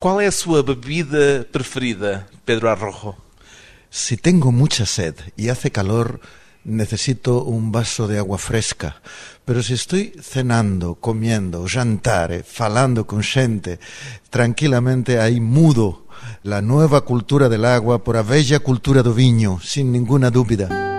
Qual é a sua bebida preferida, Pedro Arrojo? Si tengo mucha sed y hace calor, necesito un vaso de agua fresca. Pero si estoy cenando, comiendo, jantare, falando con xente, tranquilamente ahí mudo la nueva cultura del agua por a bella cultura do viño, sin ninguna dúbida.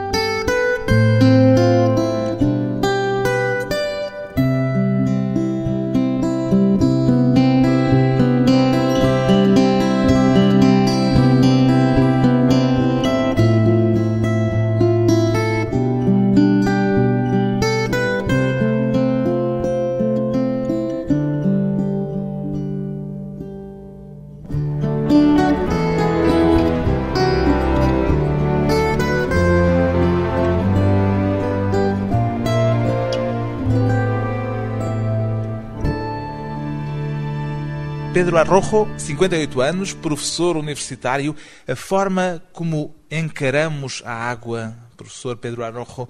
Pedro Arrojo, 58 anos, professor universitário. A forma como encaramos a água, professor Pedro Arrojo,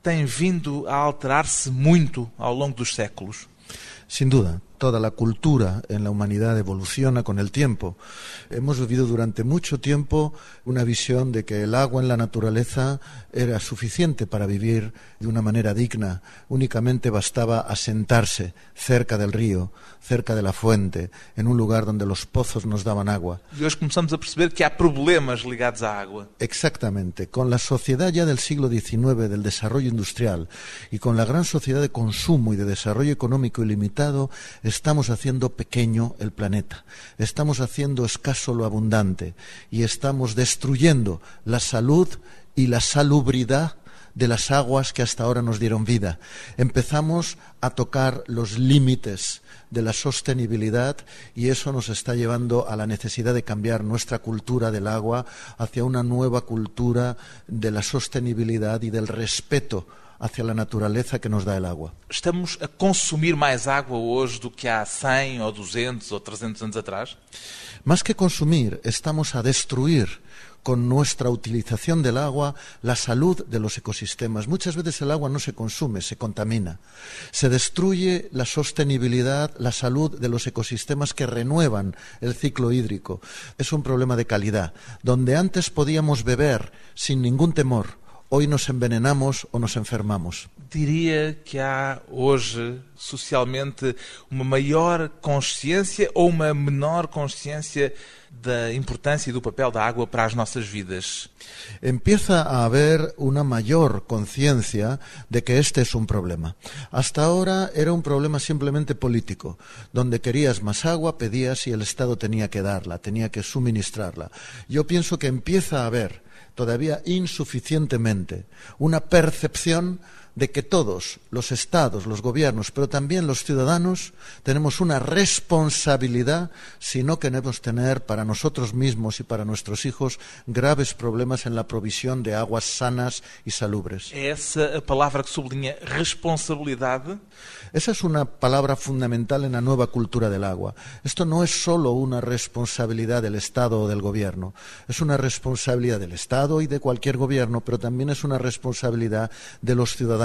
tem vindo a alterar-se muito ao longo dos séculos. Sin duda, toda la cultura en la humanidad evoluciona con el tiempo. Hemos vivido durante mucho tiempo una visión de que el agua en la naturaleza era suficiente para vivir de una manera digna. Únicamente bastaba asentarse cerca del río, cerca de la fuente, en un lugar donde los pozos nos daban agua. E hoje começamos a perceber que há problemas ligados à água. Exactamente. Con la sociedad ya del siglo XIX, del desarrollo industrial, y con la gran sociedad de consumo y de desarrollo económico ilimitado, estamos haciendo pequeño el planeta. Estamos haciendo escaso lo abundante. Y estamos destruyendo la salud y la salubridad de las aguas que hasta ahora nos dieron vida. Empezamos a tocar los límites de la sostenibilidad y eso nos está llevando a la necesidad de cambiar nuestra cultura del agua hacia una nueva cultura de la sostenibilidad y del respeto hacia la naturaleza que nos da el agua. Estamos a consumir mais água hoje do que há 100 ou 200 ou 300 anos atrás? Más que consumir, estamos a destruir con nuestra utilización del agua la salud de los ecosistemas. Muchas veces el agua no se consume, se contamina. Se destruye la sostenibilidad, la salud de los ecosistemas que renuevan el ciclo hídrico. Es un problema de calidad. Donde antes podíamos beber sin ningún temor, hoy nos envenenamos o nos enfermamos. Diria que há hoje, socialmente, uma maior consciência ou uma menor consciência da importância e do papel da água para as nossas vidas. Empieza a haber una mayor conciencia de que este es un problema. Hasta ahora era un problema simplemente político, donde querías más agua, pedías y el Estado tenía que darla, tenía que suministrarla. Yo pienso que empieza a haber todavía insuficientemente. Una percepción de que todos, los estados, los gobiernos, pero también los ciudadanos, tenemos una responsabilidad si no queremos tener para nosotros mismos y para nuestros hijos graves problemas en la provisión de aguas sanas y salubres. É essa a palavra que sublinha responsabilidade? Esa es una palabra fundamental en la nueva cultura del agua. Esto no es solo una responsabilidad del Estado o del gobierno, es una responsabilidad del Estado y de cualquier gobierno, pero también es una responsabilidad de los ciudadanos.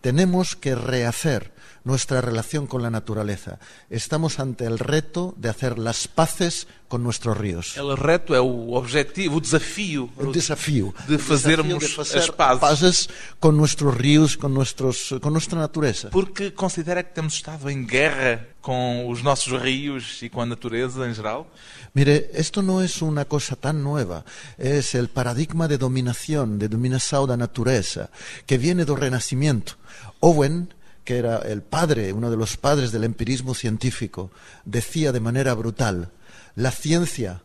Tenemos que rehacer nuestra relación con la naturaleza. Estamos ante el reto de hacer las paces con nuestros ríos. El reto é o objetivo, o desafio Un desafío. de desafío de as facer pazes. paces con nuestros ríos, con, nuestros, con nuestra naturaleza. Porque considera que temos estado em guerra com os nossos rios e com a natureza em geral? Mire, esto no es una cosa tan nueva, es el paradigma de dominación, de dominación da naturaleza, que viene del Renacimiento. Owen, que era el padre, uno de los padres del empirismo científico, decía de manera brutal, la ciencia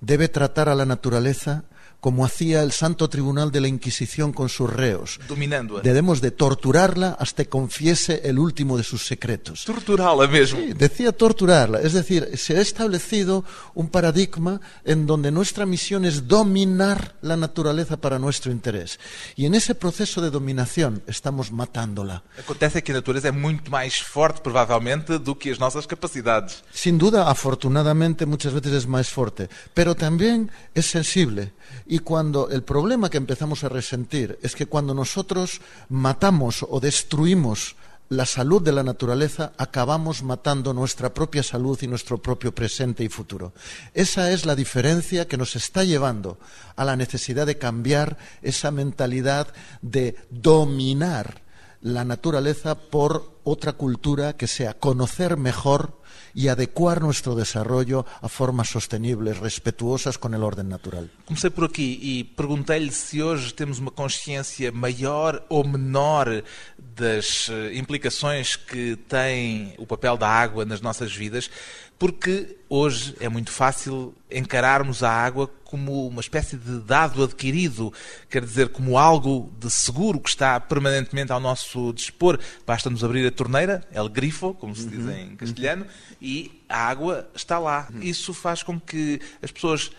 debe tratar a la naturaleza como hacía el Santo Tribunal de la Inquisición con sus reos. Dominando-a. Debemos de torturarla hasta que confiese el último de sus secretos. Torturá-la mesmo. Sí, decía torturarla. Es decir, se ha establecido un paradigma en donde nuestra misión es dominar la naturaleza para nuestro interés. Y en ese proceso de dominación estamos matándola. Acontece que a natureza é muito mais forte, provavelmente, do que as nossas capacidades. Sin duda, afortunadamente, muchas veces es más fuerte, pero también es sensible. Y cuando el problema que empezamos a resentir es que cuando nosotros matamos o destruimos la salud de la naturaleza, acabamos matando nuestra propia salud y nuestro propio presente y futuro. Esa es la diferencia que nos está llevando a la necesidad de cambiar esa mentalidad de dominar la naturaleza por otra cultura que sea conocer mejor e adequar nuestro desarrollo a formas sostenibles, respetuosas com o ordem natural. Comecei por aqui e perguntei-lhe se hoje temos uma consciência maior ou menor das eh, implicações que tem o papel da água nas nossas vidas, porque hoje é muito fácil encararmos a água como uma espécie de dado adquirido, quer dizer, como algo de seguro que está permanentemente ao nosso dispor. Basta-nos abrir a torneira, el grifo, como se diz uhum. em castelhano, e a água está lá. Uhum. Isso faz com que as pessoas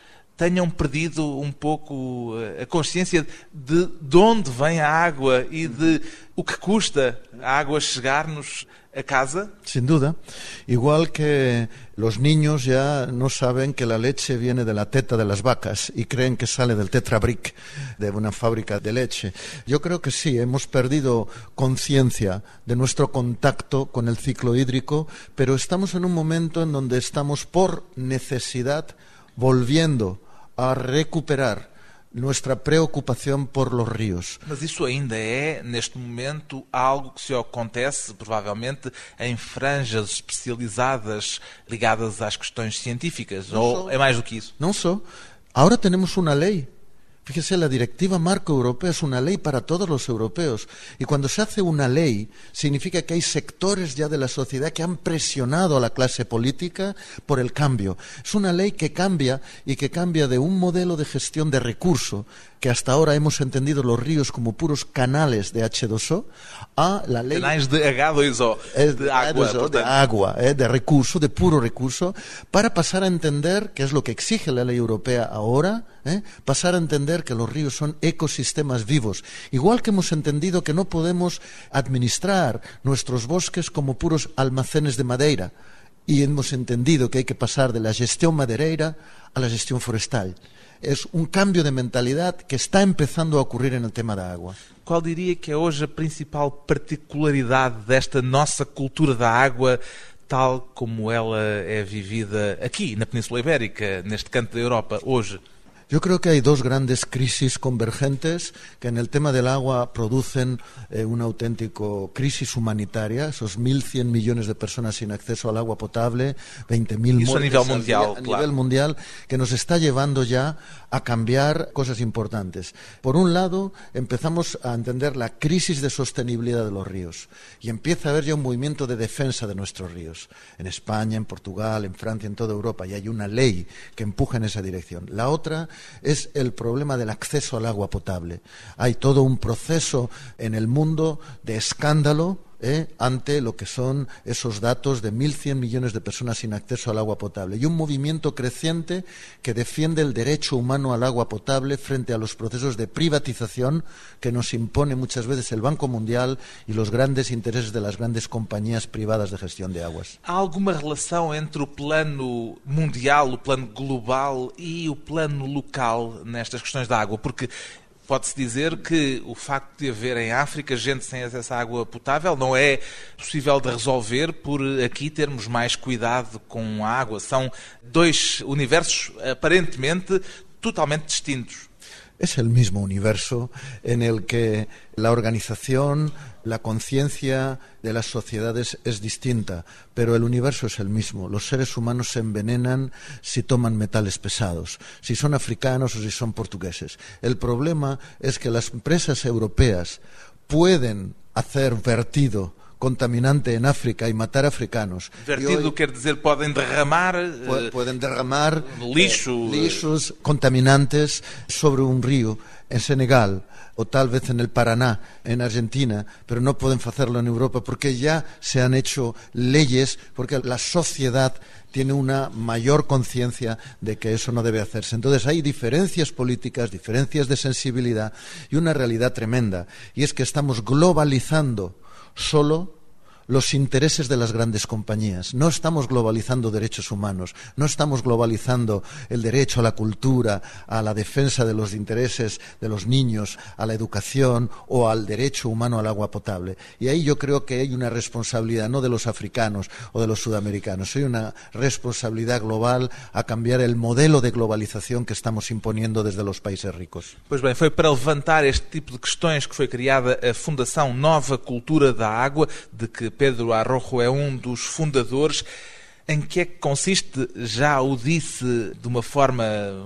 tenham perdido um pouco eh, a consciência de, de onde vem a água e de o que custa a água chegar-nos a casa? Sin duda. Igual que los niños ya no saben que la leche viene de la teta de las vacas y creen que sale del tetrabric de una fábrica de leche. Yo creo que sí, hemos perdido conciencia de nuestro contacto con el ciclo hídrico, pero estamos en un momento en donde estamos por necesidad volviendo a recuperar nuestra preocupação por los ríos. Mas isso ainda é, neste momento, algo que se acontece, provavelmente, em franjas especializadas ligadas às questões científicas? Não ou só. é mais do que isso? Não só. Agora temos uma lei Fíjese, la directiva marco europea es una ley para todos los europeos. Y cuando se hace una ley, significa que hay sectores ya de la sociedad que han presionado a la clase política por el cambio. Es una ley que cambia y que cambia de un modelo de gestión de recurso que hasta ahora hemos entendido los ríos como puros canales de H2O, a la ley... Canales de H2O, de agua. H2O, de, agua eh, de recurso, de puro recurso, para pasar a entender, que es lo que exige la ley europea ahora, eh, pasar a entender que los ríos son ecosistemas vivos. Igual que hemos entendido que no podemos administrar nuestros bosques como puros almacenes de madera, y hemos entendido que hay que pasar de la gestión madereira a la gestión forestal. es un cambio de mentalidad que está empezando a ocurrir en el tema da água. Qual diria que é hoje a principal particularidade desta nossa cultura da água, tal como ela é vivida aqui na Península Ibérica, neste canto da Europa, hoje? Yo creo que hay dos grandes crisis convergentes que en el tema del agua producen eh, una auténtica crisis humanitaria, esos 1.100 millones de personas sin acceso al agua potable, 20.000 muertes a nivel mundial, a nivel mundial, que nos está llevando ya a cambiar cosas importantes. Por un lado, empezamos a entender la crisis de sostenibilidad de los ríos y empieza a haber ya un movimiento de defensa de nuestros ríos. En España, en Portugal, en Francia, en toda Europa, y hay una ley que empuja en esa dirección. La otra es el problema del acceso al agua potable. Hay todo un proceso en el mundo de escándalo ¿eh? ante lo que son esos datos de 1.100 millones de personas sin acceso al agua potable y un movimiento creciente que defiende el derecho humano al agua potable frente a los procesos de privatización que nos impone muchas veces el Banco Mundial y los grandes intereses de las grandes compañías privadas de gestión de aguas. ¿Hay alguna relación entre el plano mundial, el plano global y el plano local nestas questões da água? Porque Pode-se dizer que o facto de haver em África gente sem acesso à água potável não é possível de resolver por aqui termos mais cuidado com a água. São dois universos aparentemente totalmente distintos. es el mismo universo en el que la organización, la conciencia de las sociedades es distinta, pero el universo es el mismo. Los seres humanos se envenenan si toman metales pesados, si son africanos o si son portugueses. El problema es que las empresas europeas pueden hacer vertido contaminante en África y matar africanos. Vertido hoy, quer dizer podem derramar eh, pueden derramar lixo, eh, lixos contaminantes sobre un río en Senegal o tal vez en el Paraná, en Argentina, pero no pueden hacerlo en Europa porque ya se han hecho leyes, porque la sociedad tiene una mayor conciencia de que eso no debe hacerse. Entonces hay diferencias políticas, diferencias de sensibilidad y una realidad tremenda, y es que estamos globalizando solo los intereses de las grandes compañías. No estamos globalizando derechos humanos, no estamos globalizando el derecho a la cultura, a la defensa de los intereses de los niños, a la educación o al derecho humano al agua potable. Y ahí yo creo que hay una responsabilidad no de los africanos o de los sudamericanos, hay una responsabilidad global a cambiar el modelo de globalización que estamos imponiendo desde los países ricos. Pois bem, foi para levantar este tipo de questões que foi criada a Fundação Nova Cultura da Água, de que Pedro Arrojo é um dos fundadores. Em que é que consiste? Já o disse de uma forma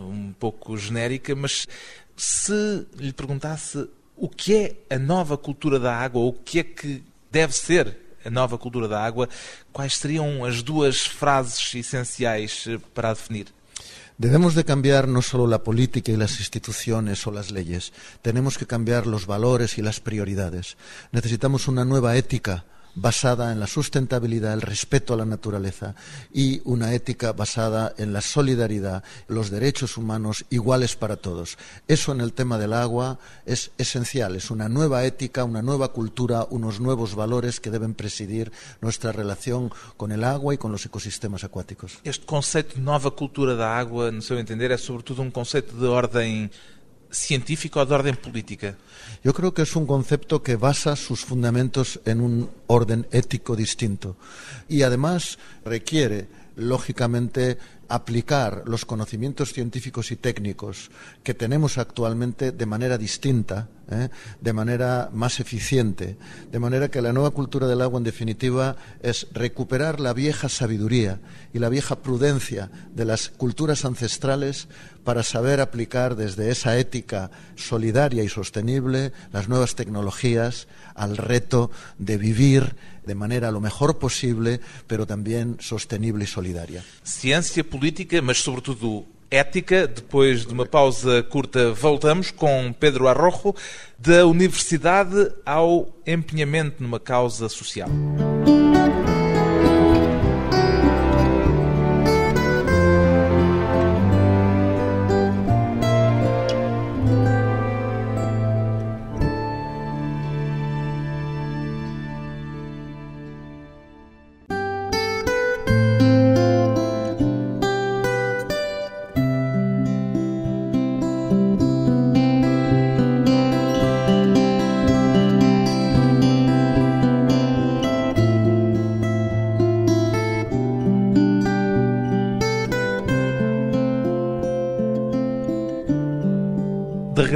um pouco genérica, mas se lhe perguntasse o que é a nova cultura da água, ou o que é que deve ser a nova cultura da água, quais seriam as duas frases essenciais para a definir? Debemos de cambiar no solo la política y las instituciones o las leyes, tenemos que cambiar los valores y las prioridades. Necesitamos una nueva ética basada en la sustentabilidad, el respeto a la naturaleza y una ética basada en la solidaridad, los derechos humanos iguales para todos. Eso en el tema del agua es esencial, es una nueva ética, una nueva cultura, unos nuevos valores que deben presidir nuestra relación con el agua y con los ecosistemas acuáticos. Este conceito de nova cultura da água, no seu entender, é sobretudo um conceito de ordem científica o de orden política? Yo creo que es un concepto que basa sus fundamentos en un orden ético distinto y además requiere, lógicamente, aplicar los conocimientos científicos y técnicos que tenemos actualmente de manera distinta, ¿eh? de manera más eficiente, de manera que la nueva cultura del agua, en definitiva, es recuperar la vieja sabiduría y la vieja prudencia de las culturas ancestrales para saber aplicar desde esa ética solidaria y sostenible las nuevas tecnologías al reto de vivir de manera lo mejor posible, pero también sostenible y solidaria. Ciência política, mas sobretudo ética. Depois de uma pausa curta, voltamos com Pedro Arrojo, da universidade ao empenhamento numa causa social.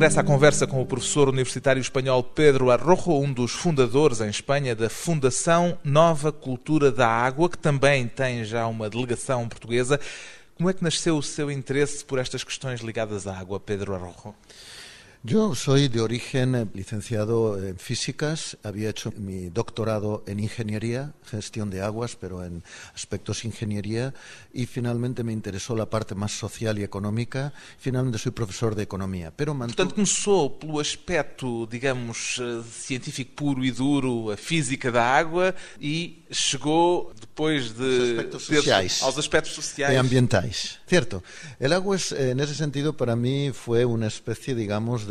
De regresso à conversa com o professor universitário espanhol Pedro Arrojo, um dos fundadores em Espanha da Fundação Nova Cultura da Água, que também tem já uma delegação portuguesa. Como é que nasceu o seu interesse por estas questões ligadas à água, Pedro Arrojo? Yo soy de origen eh, licenciado en físicas, había hecho mi doctorado en ingeniería, gestión de aguas, pero en aspectos ingeniería, y finalmente me interesó la parte más social y económica. Finalmente soy profesor de economía, pero mantuve... Portanto, começou pelo aspecto, digamos, eh, científico puro e duro, a física da água, e chegou depois de Os aspectos sociais. aos aspectos sociais y ambientales. Cierto. El agua, es, eh, en ese sentido, para mí fue una especie, digamos, de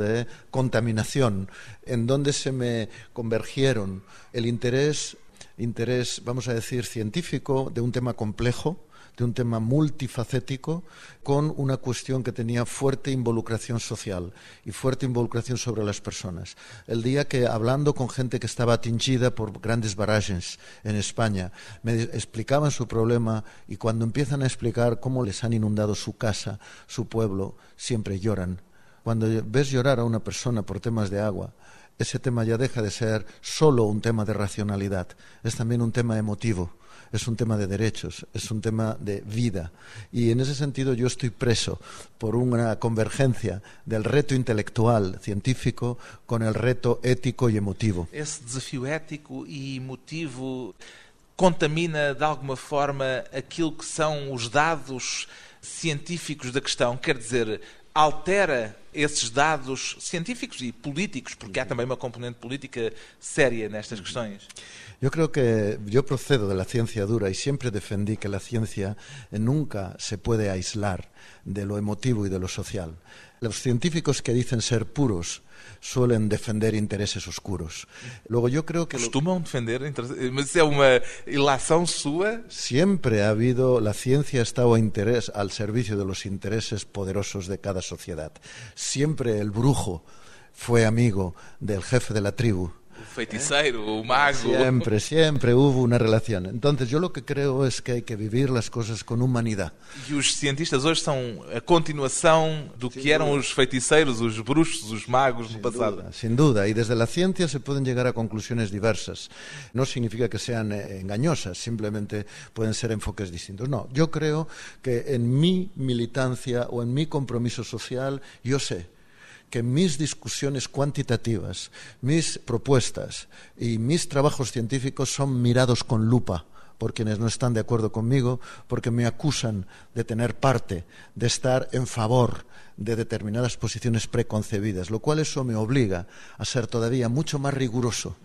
contaminación, en donde se me convergieron el interés, interés, vamos a decir, científico de un tema complejo, de un tema multifacético con una cuestión que tenía fuerte involucración social y fuerte involucración sobre las personas. El día que, hablando con gente que estaba atingida por grandes barrages en España, me explicaban su problema y cuando empiezan a explicar cómo les han inundado su casa, su pueblo, siempre lloran. Cuando ves llorar a una persona por temas de agua, ese tema ya deja de ser solo un tema de racionalidad, es también un tema emotivo es un tema de derechos, es un tema de vida. Y en ese sentido yo estoy preso por una convergencia del reto intelectual, científico, con el reto ético y emotivo. Esse desafio ético e emotivo contamina de alguma forma aquilo que são os dados científicos da questão. Quer dizer, altera esses dados científicos e políticos, porque há também uma componente política séria nestas questões. Yo creo que yo procedo de la ciencia dura y siempre defendí que la ciencia nunca se puede aislar de lo emotivo y de lo social. Los científicos que dicen ser puros suelen defender intereses oscuros. Luego yo creo que... Costumam defender intereses... Isso é uma ilação sua? Siempre ha habido... La ciencia ha estado a interés, al servicio de los intereses poderosos de cada sociedad. Siempre el brujo fue amigo del jefe de la tribu o feiticeiro, o mago. Siempre, siempre hubo una relación. Entonces, yo lo que creo es que hay que vivir las cosas con humanidad. E os cientistas hoje são a continuação do que eram os feiticeiros, os bruxos, os magos sin no passado. Duda, sin duda. Y desde la ciencia se pueden llegar a conclusiones diversas. No significa que sean eh, engañosas, simplemente pueden ser enfoques distintos. No, yo creo que en mi militancia o en mi compromiso social, yo sé que mis discusiones cuantitativas, mis propuestas y mis trabajos científicos son mirados con lupa por quienes no están de acuerdo conmigo, porque me acusan de tener parte, de estar en favor de determinadas posiciones preconcebidas, lo cual eso me obliga a ser todavía mucho más riguroso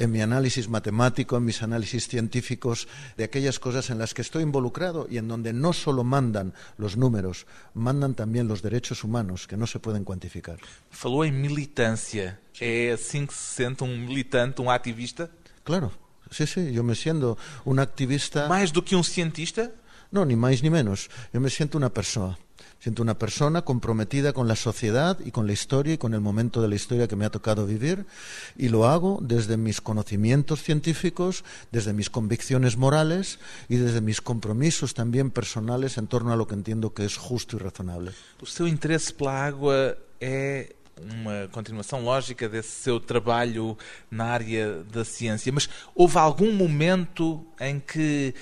en mi análisis matemático, en mis análisis científicos, de aquellas cosas en las que estoy involucrado y en donde no solo mandan los números, mandan también los derechos humanos que no se pueden cuantificar. Falou em militância. É assim que se sente um militante, um ativista? Claro, sí, sí, yo me siento un activista. Mais do que um cientista? No, ni más ni menos. Yo me siento una persona. Siento una persona comprometida con la sociedad y con la historia y con el momento de la historia que me ha tocado vivir y lo hago desde mis conocimientos científicos, desde mis convicciones morales y desde mis compromisos también personales en torno a lo que entiendo que es justo y razonable. O seu interesse pela água é uma continuação lógica desse seu trabalho na área da ciência, mas houve algum momento em que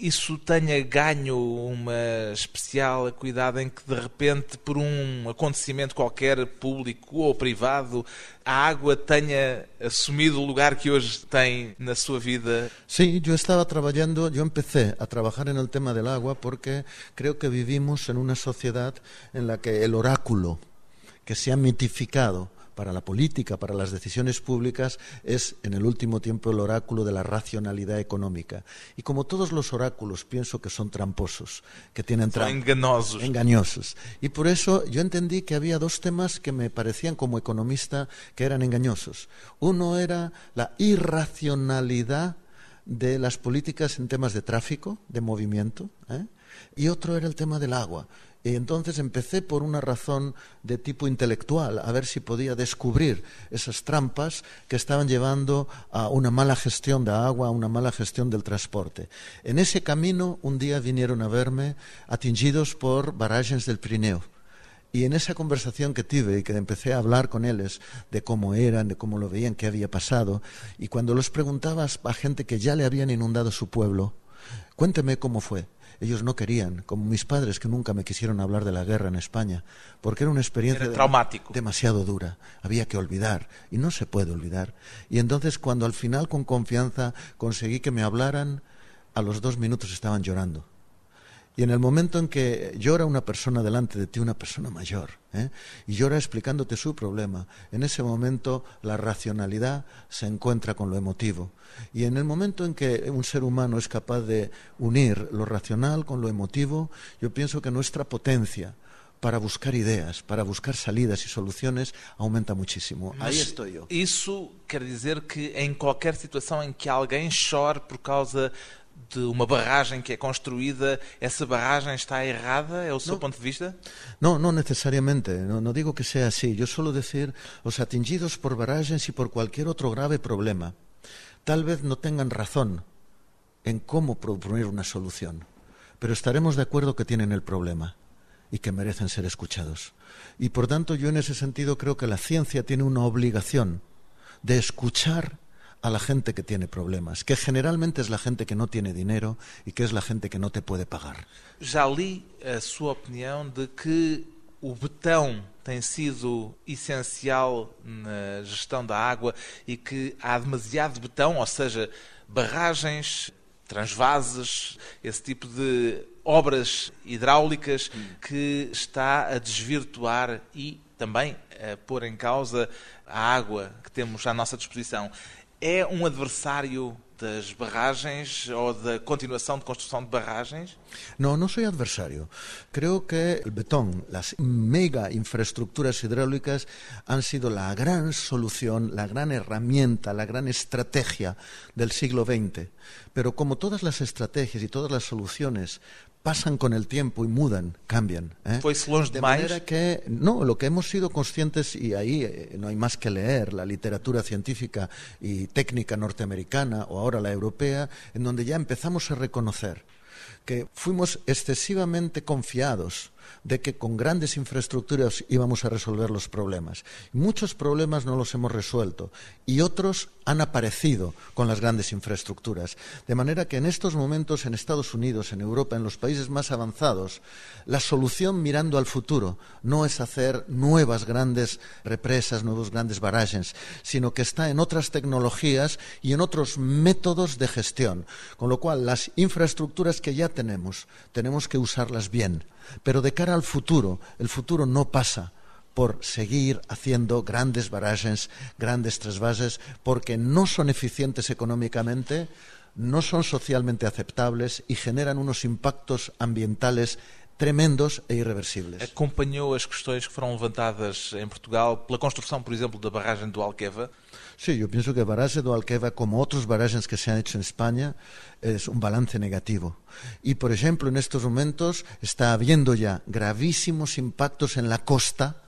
isso tenha ganho uma especial cuidado em que, de repente, por um acontecimento qualquer, público ou privado, a água tenha assumido o lugar que hoje tem na sua vida? Sí, yo estaba trabajando, yo empecé a trabajar en el tema del agua porque creo que vivimos en una sociedad en la que el oráculo que se ha mitificado para la política, para las decisiones públicas, es en el último tiempo el oráculo de la racionalidad económica. Y como todos los oráculos, pienso que son tramposos, que tienen São trampa. enganosos. Engañosos. Y por eso yo entendí que había dos temas que me parecían como economista que eran engañosos. Uno era la irracionalidad de las políticas en temas de tráfico, de movimiento, ¿eh? y otro era el tema del agua. Y entonces empecé por una razón de tipo intelectual, a ver si podía descubrir esas trampas que estaban llevando a una mala gestión de agua, a una mala gestión del transporte. En ese camino, un día vinieron a verme atingidos por barrages del Pirineo. Y en esa conversación que tuve y que empecé a hablar con ellos de cómo eran, de cómo lo veían, qué había pasado, y cuando los preguntabas a gente que ya le habían inundado su pueblo, cuénteme cómo fue. Ellos no querían, como mis padres que nunca me quisieron hablar de la guerra en España, porque era una experiencia Era de- traumático. demasiado dura. Había que olvidar y no se puede olvidar. Y entonces cuando al final con confianza conseguí que me hablaran, a los dos minutos estaban llorando. Y en el momento en que llora una persona delante de ti, una persona mayor, ¿eh? y llora explicándote su problema, en ese momento la racionalidad se encuentra con lo emotivo. Y en el momento en que un ser humano es capaz de unir lo racional con lo emotivo, yo pienso que nuestra potencia para buscar ideas, para buscar salidas y soluciones, aumenta muchísimo. Ahí Mas estoy yo. Isso quer dizer que em qualquer situação em que alguém chore por causa de uma barragem que é construída, essa barragem está errada? É o seu Não. ponto de vista? No, no necesariamente, no, no digo que sea así. Yo suelo decir, los atingidos por barrages y por cualquier otro grave problema, tal vez no tengan razón en cómo proponer una solución, pero estaremos de acuerdo que tienen el problema y que merecen ser escuchados. Y por tanto yo en ese sentido creo que la ciencia tiene una obligación de escuchar a la gente que tiene problemas, que generalmente es la gente que no tiene dinero y que es la gente que no te puede pagar. Já li a sua opinião de que o betão tem sido essencial na gestão da água e que há demasiado betão, ou seja, barragens, transvases, esse tipo de obras hidráulicas que está a desvirtuar e também a pôr em causa a água que temos à nossa disposição. É um adversário das barragens ou da continuação de construção de barragens? No, no soy adversario. Creo que el betón, las mega infraestructuras hidráulicas han sido la gran solución, la gran herramienta, la gran estrategia del siglo XX. Pero como todas las estrategias y todas las soluciones pasan con el tiempo y mudan, cambian. ¿eh? Foi-se longe De demais? manera que, no, lo que hemos sido conscientes, y ahí eh, no hay más que leer la literatura científica y técnica norteamericana o ahora la europea, en donde ya empezamos a reconocer que fuimos excesivamente confiados de que con grandes infraestructuras íbamos a resolver los problemas. Muchos problemas no los hemos resuelto y otros han aparecido con las grandes infraestructuras. De manera que en estos momentos en Estados Unidos, en Europa, en los países más avanzados, la solución mirando al futuro no es hacer nuevas grandes represas, nuevos grandes barrages, sino que está en otras tecnologías y en otros métodos de gestión. Con lo cual, las infraestructuras que ya tenemos, tenemos que usarlas bien. Pero de cara al futuro, el futuro no pasa por seguir haciendo grandes barrages, grandes trasvases, porque no son eficientes económicamente, no son socialmente aceptables y generan unos impactos ambientales tremendos e irreversibles. Acompanhou as questões que foram levantadas em Portugal pela construção, por exemplo, da barragem do Alqueva? Sí, yo pienso que el barraje de Alqueva, como otros barrajes que se han hecho en España, es un balance negativo. Y, por ejemplo, en estos momentos está habiendo ya gravísimos impactos en la costa,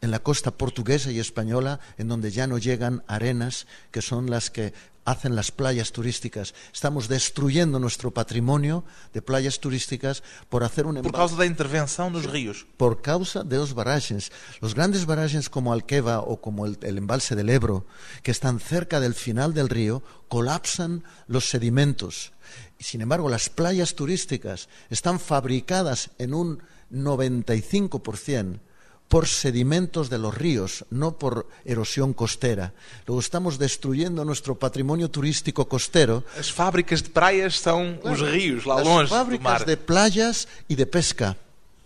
en la costa portuguesa y española, en donde ya no llegan arenas que son las que hacen las playas turísticas. Estamos destruyendo nuestro patrimonio de playas turísticas por hacer un Por embalse causa da intervenção nos rios. por causa de los barrages. Los grandes barrages como Alqueva o como el, el embalse del Ebro, que están cerca del final del río, colapsan los sedimentos. Y sin embargo, las playas turísticas están fabricadas en un 95% por sedimentos de los ríos, no por erosión costera. Luego estamos destruyendo nuestro patrimonio turístico costero. As fábricas de praias são os rios, lá las fábricas de playas y de pesca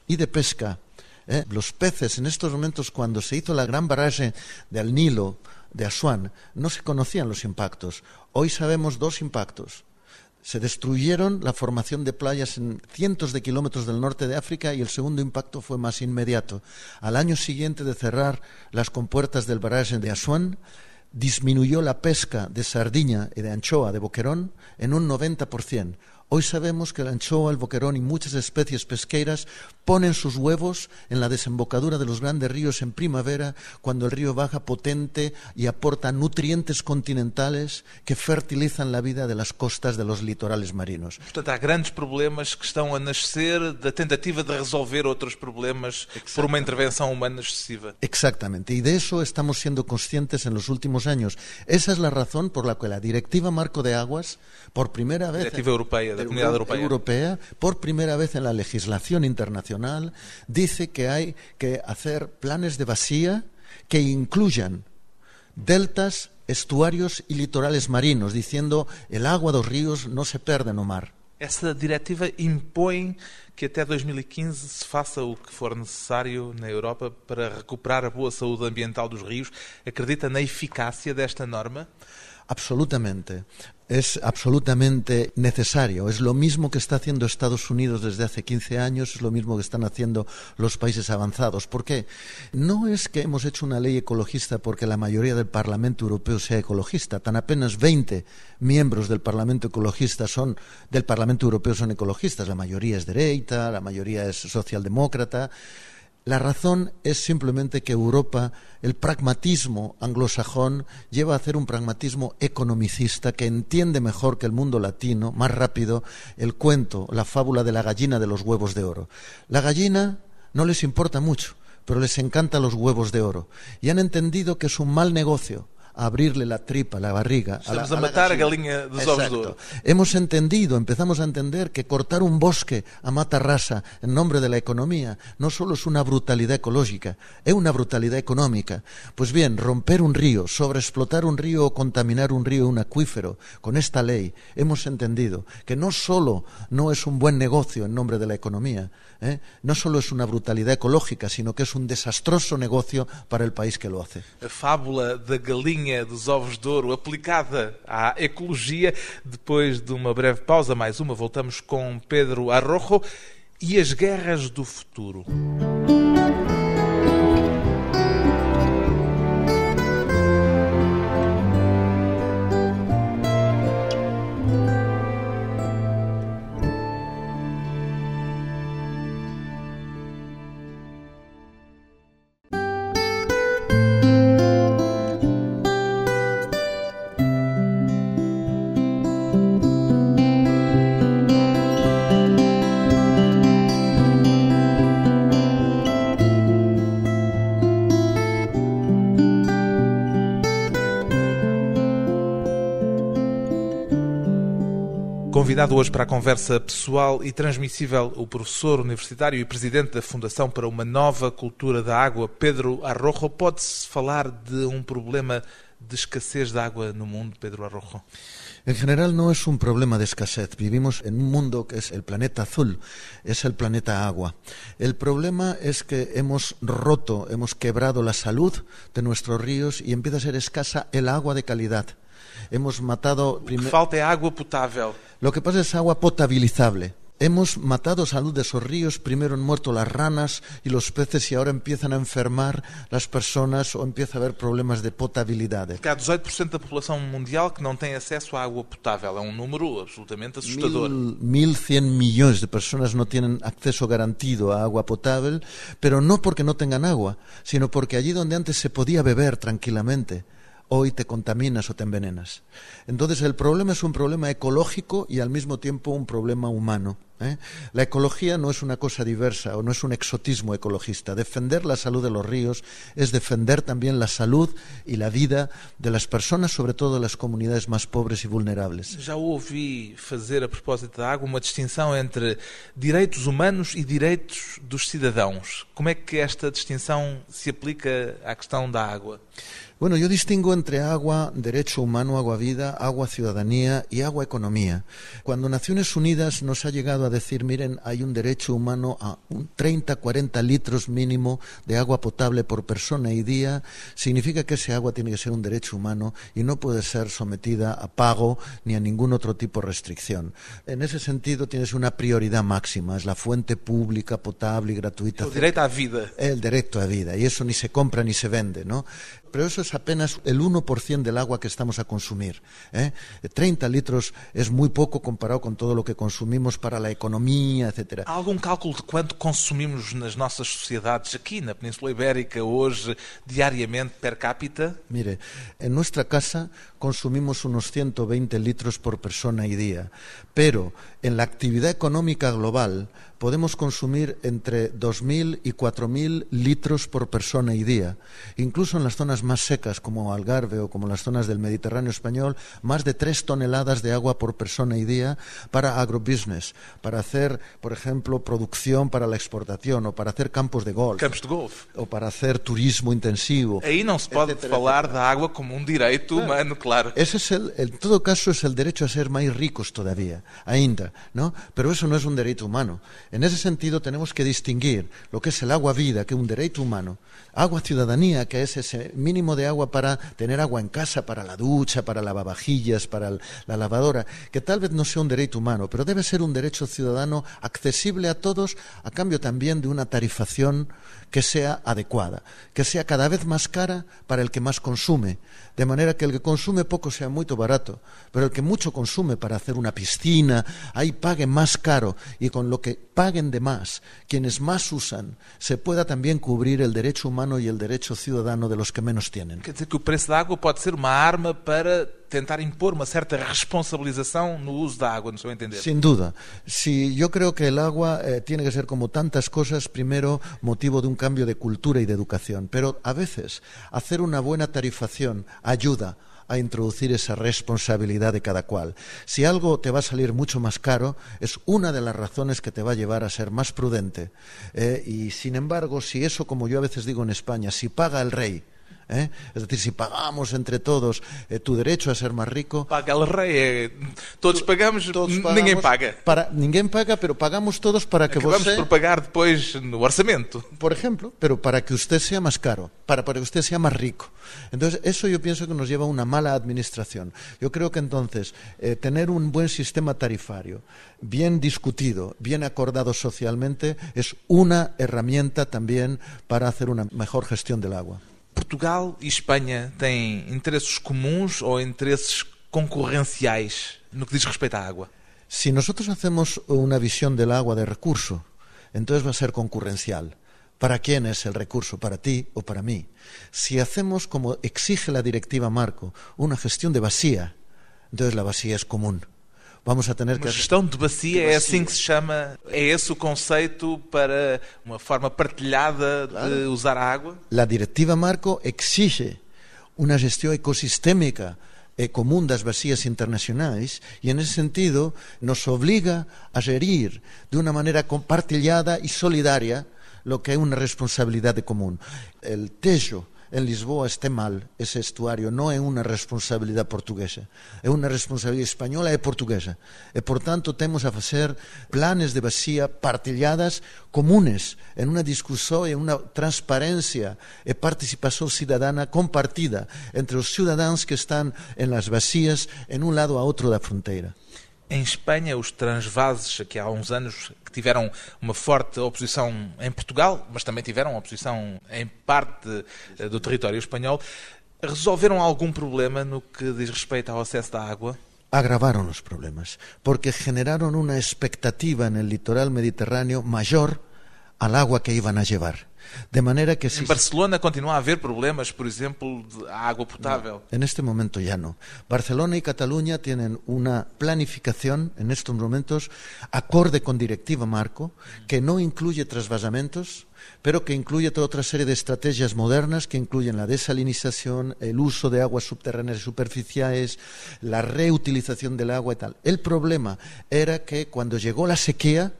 y de pesca ¿eh? los peces en estos momentos cuando se hizo la gran barrage del Nilo de Asuán no se conocían los impactos. Hoy sabemos dos impactos se destruyeron la formación de playas en cientos de kilómetros del norte de África y el segundo impacto fue más inmediato. Al año siguiente de cerrar las compuertas del barrage de Asuán, disminuyó la pesca de sardiña y de anchoa de boquerón en un 90%. Hoy sabemos que la anchoa, el boquerón y muchas especies pesqueras ponen sus huevos en la desembocadura de los grandes ríos en primavera, cuando el río baja potente y aporta nutrientes continentales que fertilizan la vida de las costas de los litorales marinos. Portanto, há grandes problemas que estão a nascer da tentativa de resolver outros problemas por uma intervenção humana excessiva. Exactamente, y de eso estamos siendo conscientes en los últimos años. Esa es la razón por la que la Directiva Marco de Aguas, por primera vez Directiva Europea, da Euro- Comunidade Europea. Europea, por primera vez en la legislación internacional, dice que hay que hacer planes de vacía que incluyan deltas, estuarios y litorales marinos, diciendo el agua dos ríos no se perde no mar. Essa diretiva impõe que até 2015 se faça o que for necessário na Europa para recuperar a boa saúde ambiental dos rios. Acredita na eficácia desta norma? Absolutamente. Es absolutamente necesario. Es lo mismo que está haciendo Estados Unidos desde hace 15 años, es lo mismo que están haciendo los países avanzados. ¿Por qué? No es que hemos hecho una ley ecologista porque la mayoría del Parlamento Europeo sea ecologista. Tan apenas 20 miembros del Parlamento ecologista son del Parlamento Europeo son ecologistas. La mayoría es derecha, la mayoría es socialdemócrata. La razón es simplemente que Europa, el pragmatismo anglosajón, lleva a hacer un pragmatismo economicista que entiende mejor que el mundo latino, más rápido, el cuento, la fábula de la gallina de los huevos de oro. La gallina no les importa mucho, pero les encantan los huevos de oro. Y han entendido que es un mal negocio abrirle la tripa, la barriga. Estamos a matar a galinha dos ovos de ouro. Hemos entendido, empezamos a entender que cortar un bosque a mata rasa en nombre de la economía no solo es una brutalidad ecológica, es una brutalidad económica. Pues bien, romper un río, sobreexplotar un río o contaminar un río, un acuífero, con esta ley hemos entendido que no solo no es un buen negocio en nombre de la economía, ¿eh? no solo es una brutalidad ecológica, sino que es un desastroso negocio para el país que lo hace. A fábula da galinha galinha dos ovos de ouro aplicada à ecologia. Depois de uma breve pausa, mais uma, voltamos com Pedro Arrojo e as guerras do futuro. Convidado hoje para a conversa pessoal e transmissível, o professor universitário e presidente da Fundação para uma Nova Cultura da Água, Pedro Arrojo. Pode-se falar de um problema de escassez de água no mundo, Pedro Arrojo? En general no es un problema de escasez. Vivimos en un mundo que es el planeta azul, es el planeta agua. El problema es que hemos roto, hemos quebrado la salud de nuestros ríos y empieza a ser escasa el agua de calidad. Hemos matado... O que falta é água potável. Lo que pasa es agua potabilizable. Hemos matado salud de esos ríos, primero han muerto las ranas y los peces y ahora empiezan a enfermar las personas o empieza a haber problemas de potabilidad. Há 18% da população mundial que não tem acesso à água potável. É um número absolutamente assustador. Mil, 1.100 millones de personas no tienen acceso garantido a agua potable, pero no porque no tengan agua, sino porque allí donde antes se podía beber tranquilamente, hoy te contaminas o te envenenas. Entonces el problema es un problema ecológico y al mismo tiempo un problema humano. ¿eh? La ecología no es una cosa diversa o no es un exotismo ecologista. Defender la salud de los ríos es defender también la salud y la vida de las personas, sobre todo de las comunidades más pobres y vulnerables. Já ouvi fazer a propósito da água uma distinção entre direitos humanos e direitos dos cidadãos. Como é que esta distinção se aplica à questão da água? Bueno, yo distingo entre agua, derecho humano, agua vida, agua ciudadanía y agua economía. Cuando Naciones Unidas nos ha llegado a decir, miren, hay un derecho humano a un 30, 40 litros mínimo de agua potable por persona y día, significa que ese agua tiene que ser un derecho humano y no puede ser sometida a pago ni a ningún otro tipo de restricción. En ese sentido, tienes una prioridad máxima, es la fuente pública, potable y gratuita. El derecho a vida. El derecho a vida, y eso ni se compra ni se vende, ¿no? Pero eso es apenas el 1% del agua que estamos a consumir. ¿eh? 30 litros es muy poco comparado con todo lo que consumimos para la economía, etc. Há algum cálculo de quanto consumimos nas nossas sociedades aqui na Península Ibérica hoje, diariamente, per cápita? Mire, en nuestra casa consumimos unos 120 litros por persona y día, pero en la actividad económica global podemos consumir entre 2.000 y 4.000 litros por persona y día. Incluso en las zonas más secas, como Algarve o como las zonas del Mediterráneo español, más de 3 toneladas de agua por persona y día para agrobusiness, para hacer, por ejemplo, producción para la exportación o para hacer campos de golf. Campos de golf. O para hacer turismo intensivo. Aí não se etcétera, falar etcétera. da água como um direito humano, claro. Ese es el, en todo caso, es el derecho a ser más ricos todavía, ainda, ¿no? Pero eso no es un derecho humano. En ese sentido tenemos que distinguir lo que es el agua vida, que es un derecho humano, agua ciudadanía, que es ese mínimo de agua para tener agua en casa, para la ducha, para lavavajillas, para la lavadora, que tal vez no sea un derecho humano, pero debe ser un derecho ciudadano accesible a todos, a cambio también de una tarifación que sea adecuada, que sea cada vez más cara para el que más consume, de manera que el que consume poco sea muy barato, pero el que mucho consume para hacer una piscina, ahí pague más caro y con lo que paguen de más, quienes más usan, se pueda también cubrir el derecho humano y el derecho ciudadano de los que menos tienen. Quer dizer que o preço da água pode ser uma arma para tentar impor uma certa responsabilização no uso da água, no seu entender. Sin duda. Si yo creo que el agua eh, tiene que ser como tantas cosas, primero motivo de un cambio de cultura y de educación, pero a veces hacer una buena tarifación ayuda a introducir esa responsabilidad de cada cual. Si algo te va a salir mucho más caro, es una de las razones que te va a llevar a ser más prudente. Eh, y sin embargo, si eso, como yo a veces digo en España, si paga el rey, ¿eh? Es decir, si pagamos entre todos eh, tu derecho a ser más rico. Paga el rey. eh, todos pagamos, todos n- pagamos ninguém paga. Para, ninguém paga, pero pagamos todos para que Acabamos você, por pagar depois no orçamento. por ejemplo, pero para que usted sea más caro, para, para que usted sea más rico. Entonces, eso yo pienso que nos lleva a una mala administración. Yo creo que entonces, eh, tener un buen sistema tarifario, bien discutido, bien acordado socialmente, es una herramienta también para hacer una mejor gestión del agua. Portugal e Espanha têm interesses comuns ou interesses concorrenciais no que diz respeito à água? Si nosotros hacemos una visión del agua de recurso, entonces va a ser concurrencial. ¿Para quién es el recurso? ¿Para ti o para mí? Si hacemos, como exige la directiva Marco, una gestión de vacía, entonces la vacía es común. Vamos a tener que Uma gestão de bacia é assim que se chama? É esse o conceito para uma forma partilhada de usar a água? La directiva Marco exige una gestión ecosistémica eh, común das vacías internacionais e, en ese sentido, nos obliga a gerir de una manera compartillada y solidaria lo que é unha responsabilidade común. El Tejo en Lisboa este mal, ese estuario, non é unha responsabilidade portuguesa, é unha responsabilidade española e portuguesa. E, por tanto, temos a facer planes de vacía partilladas comunes en unha discusión e unha transparencia e participación cidadana compartida entre os cidadáns que están en las vacías en un lado a outro da fronteira. Em Espanha, os transvases, que há uns anos que tiveram uma forte oposição em Portugal, mas também tiveram oposição em parte eh, do território espanhol, resolveram algum problema no que diz respeito ao acesso da água? agravaron los problemas, porque generaron una expectativa el litoral mediterráneo mayor al agua que iban a llevar. De manera que si Em Barcelona continua a haver problemas, por exemplo, de água potável. En este momento ya no. Barcelona y Cataluña tienen una planificación en estos momentos acorde con Directiva Marco, que no incluye trasvasamientos, pero que incluye toda otra serie de estrategias modernas que incluyen la desalinización, el uso de aguas subterráneas y superficiales, la reutilización del agua y tal. El problema era que cuando llegó la sequía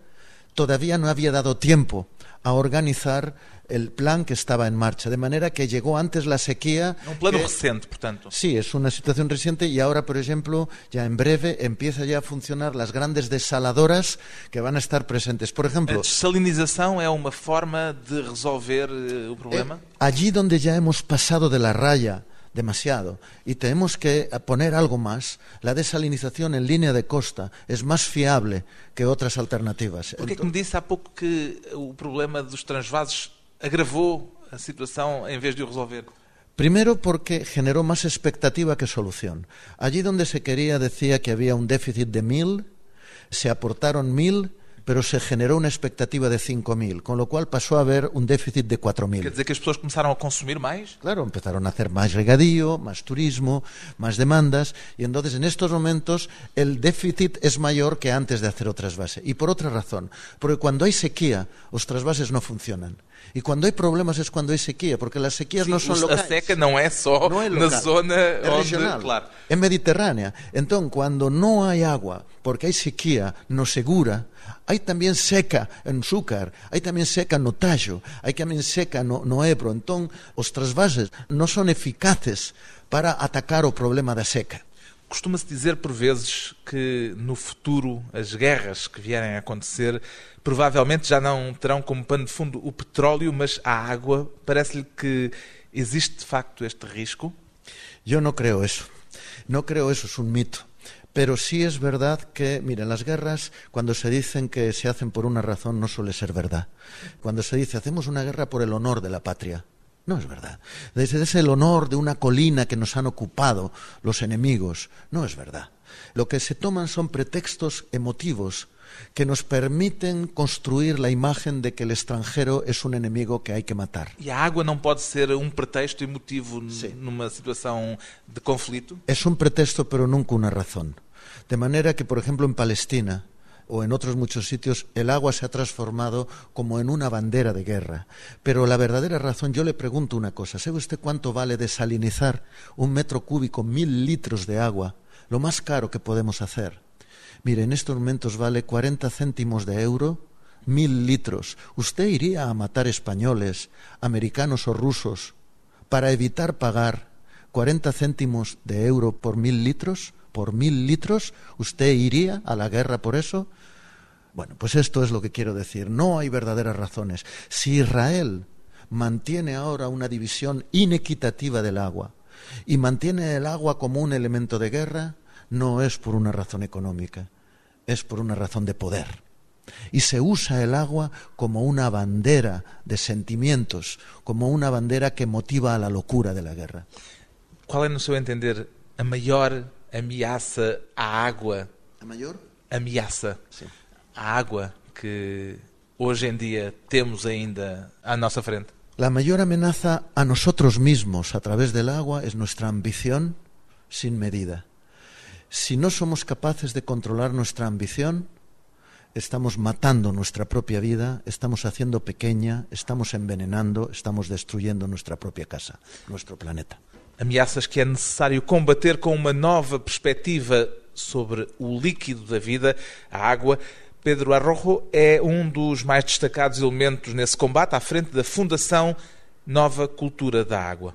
todavía no había dado tiempo a organizar el plan que estaba en marcha, de manera que llegó antes la sequía. Um plano que- recente, portanto. Sí, es una situación reciente y ahora, por ejemplo, ya en breve empieza ya a funcionar las grandes desaladoras que van a estar presentes. Por ejemplo, desalinização é uma forma de resolver eh, o problema? eh, allí donde ya hemos pasado de la raya demasiado y tenemos que poner algo más, la desalinización en línea de costa es más fiable que otras alternativas. Por que é que me disse há pouco que o problema dos transvases agravou a situação em vez de o resolver? Primero porque generó más expectativa que solución. Allí donde se quería decía que había un déficit de mil, se aportaron mil, pero se generó una expectativa de cinco mil, con lo cual pasó a haber un déficit de cuatro Quer mil. dizer que as pessoas começaram a consumir mais? Claro, empezaron a hacer más regadío, más turismo, más demandas, y entonces en estos momentos el déficit es mayor que antes de hacer o trasvase. Y por otra razón, porque cuando hay sequía, los trasvases no funcionan. Y cuando hay problemas es cuando hay sequía, porque las sequías no son a locales. seca não é só No é na zona é onde. regional, Claro. é mediterránea. Entonces, cuando no hay agua, porque hay sequía no segura, hay también seca en Zúcar, hay también seca no Tallo, hay también seca no, no Ebro. Entonces, os trasvases no son eficaces para atacar o problema da seca. Costuma-se dizer por vezes que no futuro as guerras que vierem a acontecer provavelmente já não terão como pano de fundo o petróleo, mas a água. Parece-lhe que existe de facto este risco? Yo no creo eso. No creo eso, es un mito. Pero sí es verdad que, miren, las guerras, cuando se dicen que se hacen por una razón, no suele ser verdad. Cuando se dice hacemos una guerra por el honor de la patria, no es verdad. Desde ese el honor de una colina que nos han ocupado los enemigos, no es verdad. Lo que se toman son pretextos emotivos que nos permiten construir la imagen de que el extranjero es un enemigo que hay que matar. E a água não pode ser um pretexto emotivo n- Sim. numa situação de conflito? Es un pretexto, pero nunca una razón. De manera que, por ejemplo, en Palestina o en otros muchos sitios, el agua se ha transformado como en una bandera de guerra. Pero la verdadera razón, yo le pregunto una cosa, ¿sabe usted cuánto vale desalinizar un metro cúbico, mil litros de agua? Lo más caro que podemos hacer. Mire, en estos momentos vale 40 céntimos de euro, mil litros. ¿Usted iría a matar españoles, americanos o rusos para evitar pagar 40 céntimos de euro por mil litros, por mil litros, ¿usted iría a la guerra por eso? Bueno, pues esto es lo que quiero decir. No hay verdaderas razones. Si Israel mantiene ahora una división inequitativa del agua y mantiene el agua como un elemento de guerra, no es por una razón económica, es por una razón de poder. Y se usa el agua como una bandera de sentimientos, como una bandera que motiva a la locura de la guerra. Qual é, no seu entender, a maior ameaça à água? ¿A mayor? Ameaça Sí. À água que hoje em dia temos ainda à nossa frente? La mayor amenaza a nosotros mismos a través del agua es nuestra ambición sin medida. Si no somos capaces de controlar nuestra ambición, estamos matando nuestra propia vida, estamos haciendo pequeña, estamos envenenando, estamos destruyendo nuestra propia casa, nuestro planeta. Ameaças que é necessário combater com uma nova perspectiva sobre o líquido da vida, a água. Pedro Arrojo é um dos mais destacados elementos nesse combate à frente da Fundação Nova Cultura da Água.